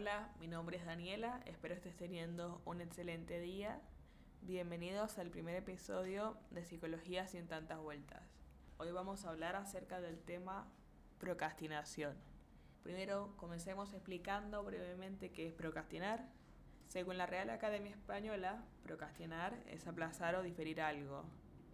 Hola, mi nombre es Daniela, espero estés teniendo un excelente día. Bienvenidos al primer episodio de Psicología sin tantas vueltas. Hoy vamos a hablar acerca del tema procrastinación. Primero, comencemos explicando brevemente qué es procrastinar. Según la Real Academia Española, procrastinar es aplazar o diferir algo.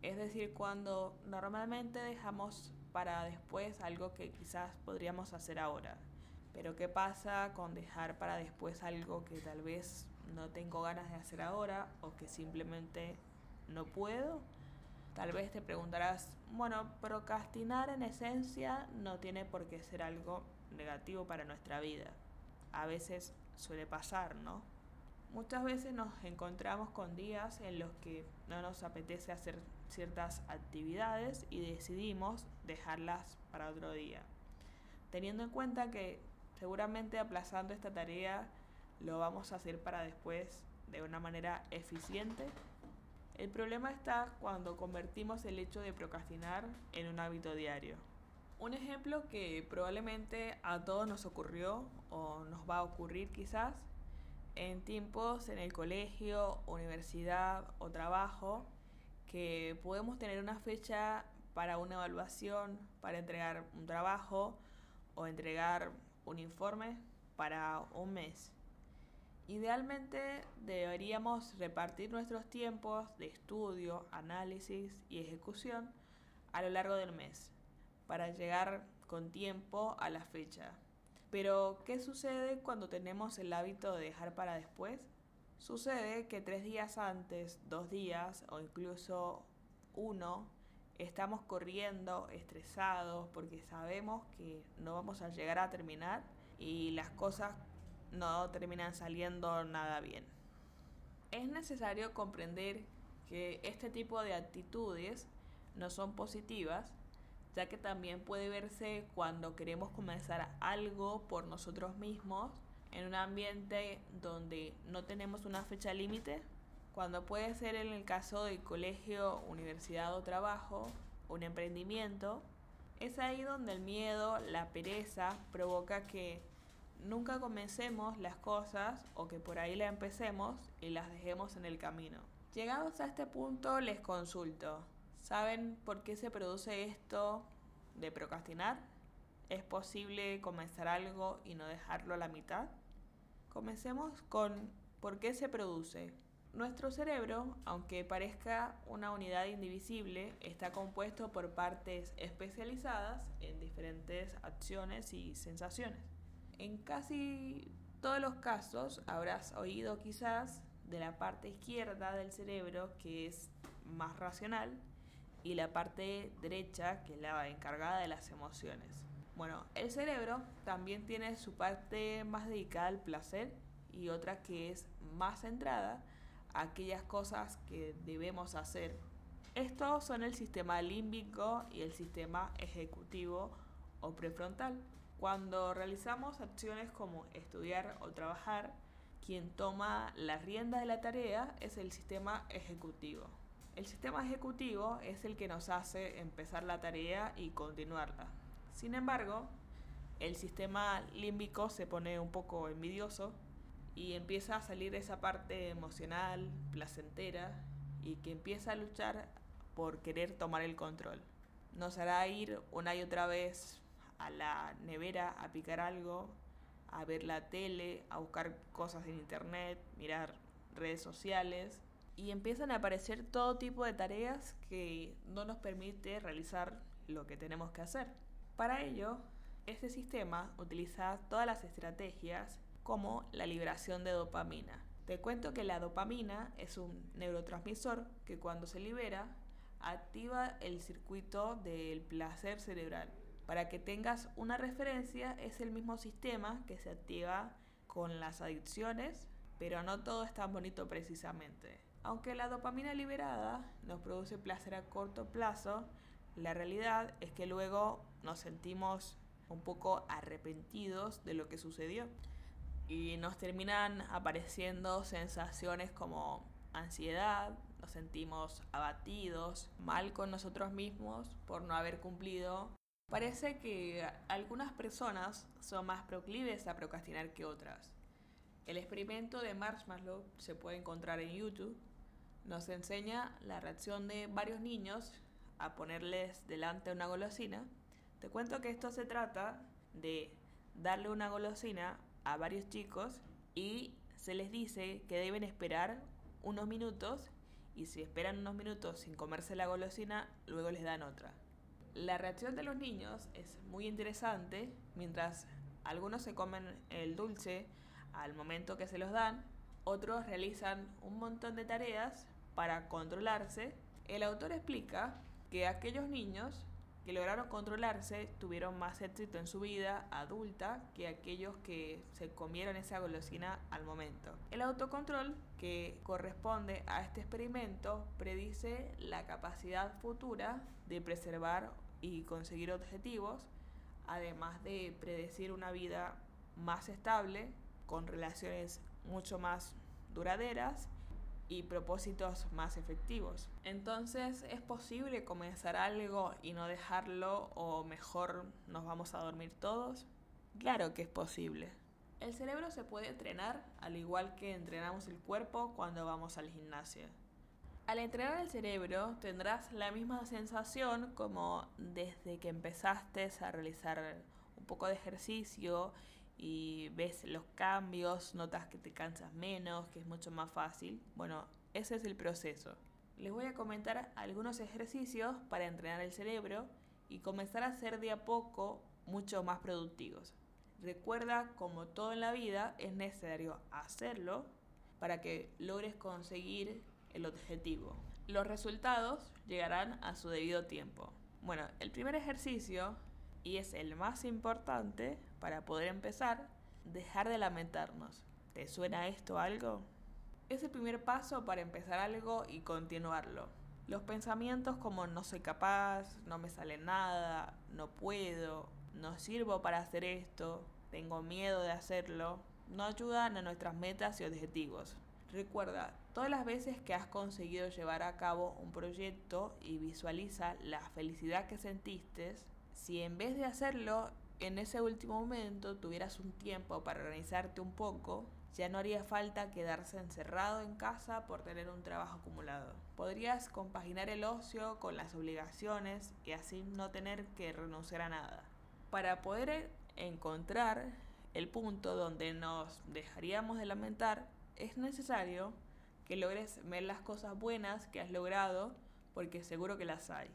Es decir, cuando normalmente dejamos para después algo que quizás podríamos hacer ahora. Pero ¿qué pasa con dejar para después algo que tal vez no tengo ganas de hacer ahora o que simplemente no puedo? Tal vez te preguntarás, bueno, procrastinar en esencia no tiene por qué ser algo negativo para nuestra vida. A veces suele pasar, ¿no? Muchas veces nos encontramos con días en los que no nos apetece hacer ciertas actividades y decidimos dejarlas para otro día. Teniendo en cuenta que seguramente aplazando esta tarea lo vamos a hacer para después de una manera eficiente. El problema está cuando convertimos el hecho de procrastinar en un hábito diario. Un ejemplo que probablemente a todos nos ocurrió o nos va a ocurrir quizás en tiempos en el colegio, universidad o trabajo que podemos tener una fecha para una evaluación, para entregar un trabajo o entregar un informe para un mes. Idealmente deberíamos repartir nuestros tiempos de estudio, análisis y ejecución a lo largo del mes para llegar con tiempo a la fecha. Pero, ¿qué sucede cuando tenemos el hábito de dejar para después? Sucede que tres días antes, dos días o incluso uno, estamos corriendo, estresados, porque sabemos que no vamos a llegar a terminar y las cosas no terminan saliendo nada bien. Es necesario comprender que este tipo de actitudes no son positivas ya que también puede verse cuando queremos comenzar algo por nosotros mismos en un ambiente donde no tenemos una fecha límite, cuando puede ser en el caso del colegio, universidad o trabajo, un emprendimiento, es ahí donde el miedo, la pereza provoca que nunca comencemos las cosas o que por ahí la empecemos y las dejemos en el camino. Llegados a este punto les consulto, ¿Saben por qué se produce esto de procrastinar? ¿Es posible comenzar algo y no dejarlo a la mitad? Comencemos con por qué se produce. Nuestro cerebro, aunque parezca una unidad indivisible, está compuesto por partes especializadas en diferentes acciones y sensaciones. En casi todos los casos habrás oído quizás de la parte izquierda del cerebro que es más racional y la parte derecha, que es la encargada de las emociones. Bueno, el cerebro también tiene su parte más dedicada al placer y otra que es más centrada aquellas cosas que debemos hacer. Estos son el sistema límbico y el sistema ejecutivo o prefrontal. Cuando realizamos acciones como estudiar o trabajar, quien toma la rienda de la tarea es el sistema ejecutivo. El sistema ejecutivo es el que nos hace empezar la tarea y continuarla. Sin embargo, el sistema límbico se pone un poco envidioso y empieza a salir esa parte emocional, placentera y que empieza a luchar por querer tomar el control. Nos hará ir una y otra vez a la nevera a picar algo, a ver la tele, a buscar cosas en internet, mirar redes sociales y empiezan a aparecer todo tipo de tareas que no nos permite realizar lo que tenemos que hacer. Para ello, este sistema utiliza todas las estrategias como la liberación de dopamina. Te cuento que la dopamina es un neurotransmisor que cuando se libera activa el circuito del placer cerebral. Para que tengas una referencia, es el mismo sistema que se activa con las adicciones, pero no todo es tan bonito precisamente. Aunque la dopamina liberada nos produce placer a corto plazo, la realidad es que luego nos sentimos un poco arrepentidos de lo que sucedió y nos terminan apareciendo sensaciones como ansiedad, nos sentimos abatidos, mal con nosotros mismos por no haber cumplido. Parece que algunas personas son más proclives a procrastinar que otras. El experimento de Marshmallow se puede encontrar en YouTube. Nos enseña la reacción de varios niños a ponerles delante una golosina. Te cuento que esto se trata de darle una golosina a varios chicos y se les dice que deben esperar unos minutos y si esperan unos minutos sin comerse la golosina, luego les dan otra. La reacción de los niños es muy interesante, mientras algunos se comen el dulce al momento que se los dan, otros realizan un montón de tareas para controlarse. El autor explica que aquellos niños que lograron controlarse tuvieron más éxito en su vida adulta que aquellos que se comieron esa golosina al momento. El autocontrol que corresponde a este experimento predice la capacidad futura de preservar y conseguir objetivos, además de predecir una vida más estable, con relaciones mucho más duraderas y propósitos más efectivos. Entonces, ¿es posible comenzar algo y no dejarlo o mejor nos vamos a dormir todos? Claro que es posible. El cerebro se puede entrenar al igual que entrenamos el cuerpo cuando vamos al gimnasio. Al entrenar el cerebro tendrás la misma sensación como desde que empezaste a realizar un poco de ejercicio y ves los cambios, notas que te cansas menos, que es mucho más fácil. Bueno, ese es el proceso. Les voy a comentar algunos ejercicios para entrenar el cerebro y comenzar a ser de a poco mucho más productivos. Recuerda, como todo en la vida, es necesario hacerlo para que logres conseguir el objetivo. Los resultados llegarán a su debido tiempo. Bueno, el primer ejercicio, y es el más importante, para poder empezar, dejar de lamentarnos. ¿Te suena esto algo? Es el primer paso para empezar algo y continuarlo. Los pensamientos como no soy capaz, no me sale nada, no puedo, no sirvo para hacer esto, tengo miedo de hacerlo, no ayudan a nuestras metas y objetivos. Recuerda, todas las veces que has conseguido llevar a cabo un proyecto y visualiza la felicidad que sentiste, si en vez de hacerlo en ese último momento tuvieras un tiempo para organizarte un poco, ya no haría falta quedarse encerrado en casa por tener un trabajo acumulado. Podrías compaginar el ocio con las obligaciones y así no tener que renunciar a nada. Para poder encontrar el punto donde nos dejaríamos de lamentar, es necesario que logres ver las cosas buenas que has logrado porque seguro que las hay.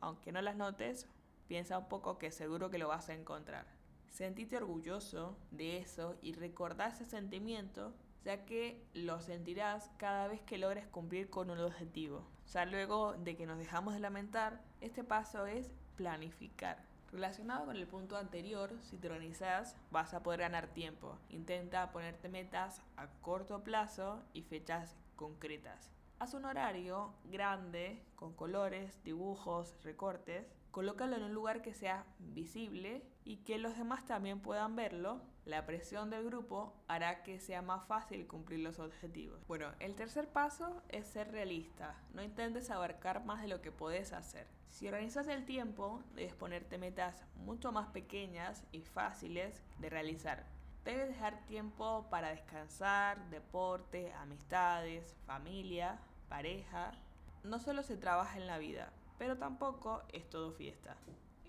Aunque no las notes, piensa un poco que seguro que lo vas a encontrar. Sentite orgulloso de eso y recordá ese sentimiento, ya que lo sentirás cada vez que logres cumplir con un objetivo. Ya luego de que nos dejamos de lamentar, este paso es planificar. Relacionado con el punto anterior, si te organizas, vas a poder ganar tiempo. Intenta ponerte metas a corto plazo y fechas concretas. Haz un horario grande con colores, dibujos, recortes Colócalo en un lugar que sea visible y que los demás también puedan verlo. La presión del grupo hará que sea más fácil cumplir los objetivos. Bueno, el tercer paso es ser realista. No intentes abarcar más de lo que puedes hacer. Si organizas el tiempo, debes ponerte metas mucho más pequeñas y fáciles de realizar. Debes dejar tiempo para descansar, deporte, amistades, familia, pareja. No solo se trabaja en la vida, pero tampoco es todo fiesta.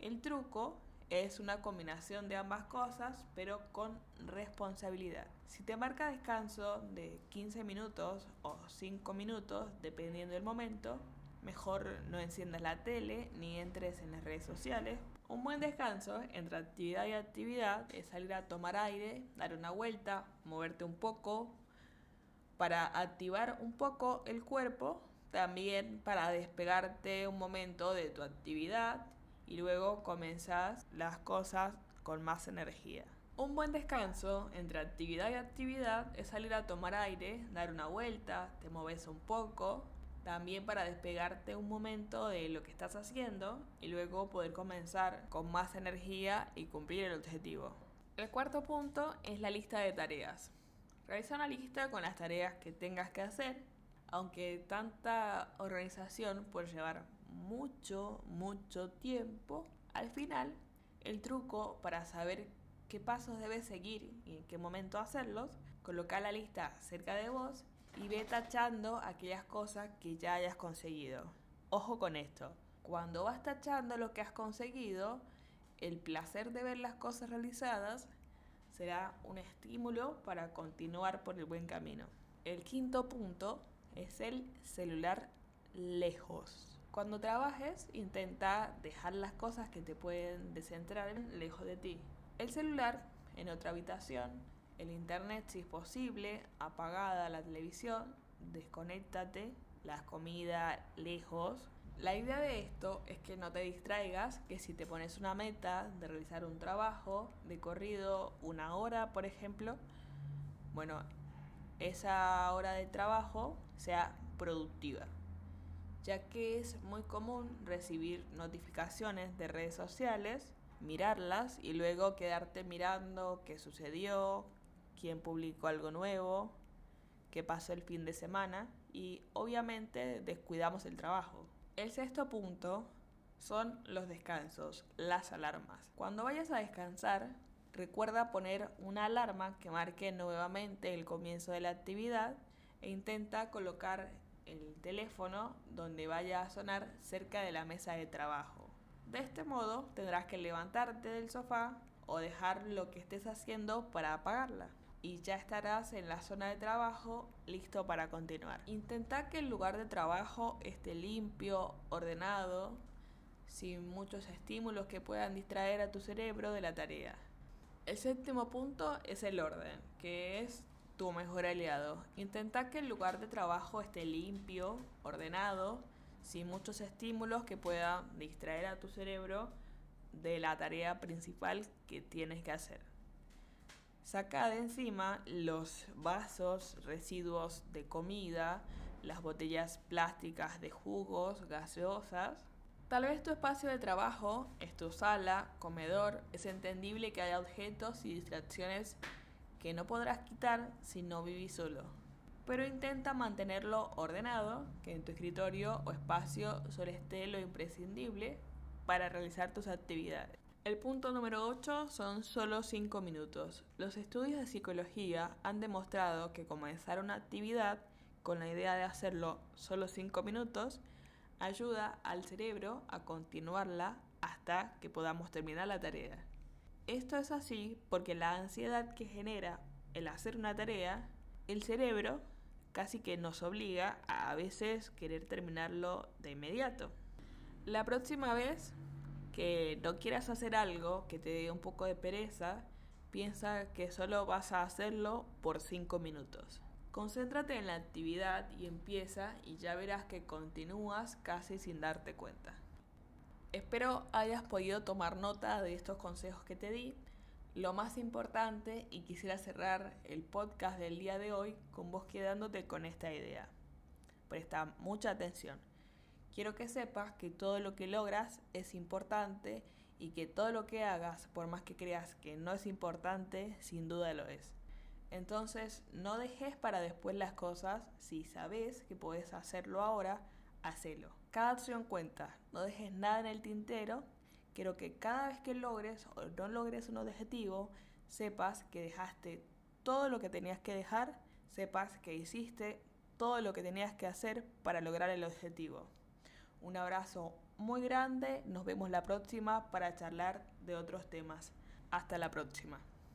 El truco es una combinación de ambas cosas, pero con responsabilidad. Si te marca descanso de 15 minutos o 5 minutos, dependiendo del momento, mejor no enciendas la tele ni entres en las redes sociales. Un buen descanso entre actividad y actividad es salir a tomar aire, dar una vuelta, moverte un poco para activar un poco el cuerpo también para despegarte un momento de tu actividad y luego comenzas las cosas con más energía. Un buen descanso entre actividad y actividad es salir a tomar aire, dar una vuelta, te mueves un poco, también para despegarte un momento de lo que estás haciendo y luego poder comenzar con más energía y cumplir el objetivo. El cuarto punto es la lista de tareas. Realiza una lista con las tareas que tengas que hacer aunque tanta organización puede llevar mucho, mucho tiempo, al final el truco para saber qué pasos debes seguir y en qué momento hacerlos Coloca la lista cerca de vos y ve tachando aquellas cosas que ya hayas conseguido. Ojo con esto, cuando vas tachando lo que has conseguido, el placer de ver las cosas realizadas será un estímulo para continuar por el buen camino. El quinto punto es el celular lejos. Cuando trabajes, intenta dejar las cosas que te pueden descentrar lejos de ti. El celular en otra habitación, el internet si es posible, apagada la televisión, desconéctate, la comida lejos. La idea de esto es que no te distraigas, que si te pones una meta de realizar un trabajo de corrido una hora, por ejemplo, bueno, esa hora de trabajo sea productiva, ya que es muy común recibir notificaciones de redes sociales, mirarlas y luego quedarte mirando qué sucedió, quién publicó algo nuevo, qué pasó el fin de semana y obviamente descuidamos el trabajo. El sexto punto son los descansos, las alarmas. Cuando vayas a descansar, Recuerda poner una alarma que marque nuevamente el comienzo de la actividad e intenta colocar el teléfono donde vaya a sonar cerca de la mesa de trabajo. De este modo tendrás que levantarte del sofá o dejar lo que estés haciendo para apagarla y ya estarás en la zona de trabajo listo para continuar. Intenta que el lugar de trabajo esté limpio, ordenado, sin muchos estímulos que puedan distraer a tu cerebro de la tarea. El séptimo punto es el orden, que es tu mejor aliado. Intenta que el lugar de trabajo esté limpio, ordenado, sin muchos estímulos que puedan distraer a tu cerebro de la tarea principal que tienes que hacer. Saca de encima los vasos, residuos de comida, las botellas plásticas de jugos, gaseosas Tal vez tu espacio de trabajo es tu sala, comedor, es entendible que haya objetos y distracciones que no podrás quitar si no vivís solo. Pero intenta mantenerlo ordenado, que en tu escritorio o espacio solo esté lo imprescindible para realizar tus actividades. El punto número 8 son solo 5 minutos. Los estudios de psicología han demostrado que comenzar una actividad con la idea de hacerlo solo 5 minutos ayuda al cerebro a continuarla hasta que podamos terminar la tarea. Esto es así porque la ansiedad que genera el hacer una tarea, el cerebro casi que nos obliga a a veces querer terminarlo de inmediato. La próxima vez que no quieras hacer algo que te dé un poco de pereza, piensa que solo vas a hacerlo por 5 minutos. Concéntrate en la actividad y empieza y ya verás que continúas casi sin darte cuenta. Espero hayas podido tomar nota de estos consejos que te di. Lo más importante, y quisiera cerrar el podcast del día de hoy con vos quedándote con esta idea. Presta mucha atención. Quiero que sepas que todo lo que logras es importante y que todo lo que hagas, por más que creas que no es importante, sin duda lo es. Entonces, no dejes para después las cosas. Si sabes que puedes hacerlo ahora, hacelo. Cada acción cuenta. No dejes nada en el tintero. Quiero que cada vez que logres o no logres un objetivo, sepas que dejaste todo lo que tenías que dejar, sepas que hiciste todo lo que tenías que hacer para lograr el objetivo. Un abrazo muy grande, nos vemos la próxima para charlar de otros temas. Hasta la próxima.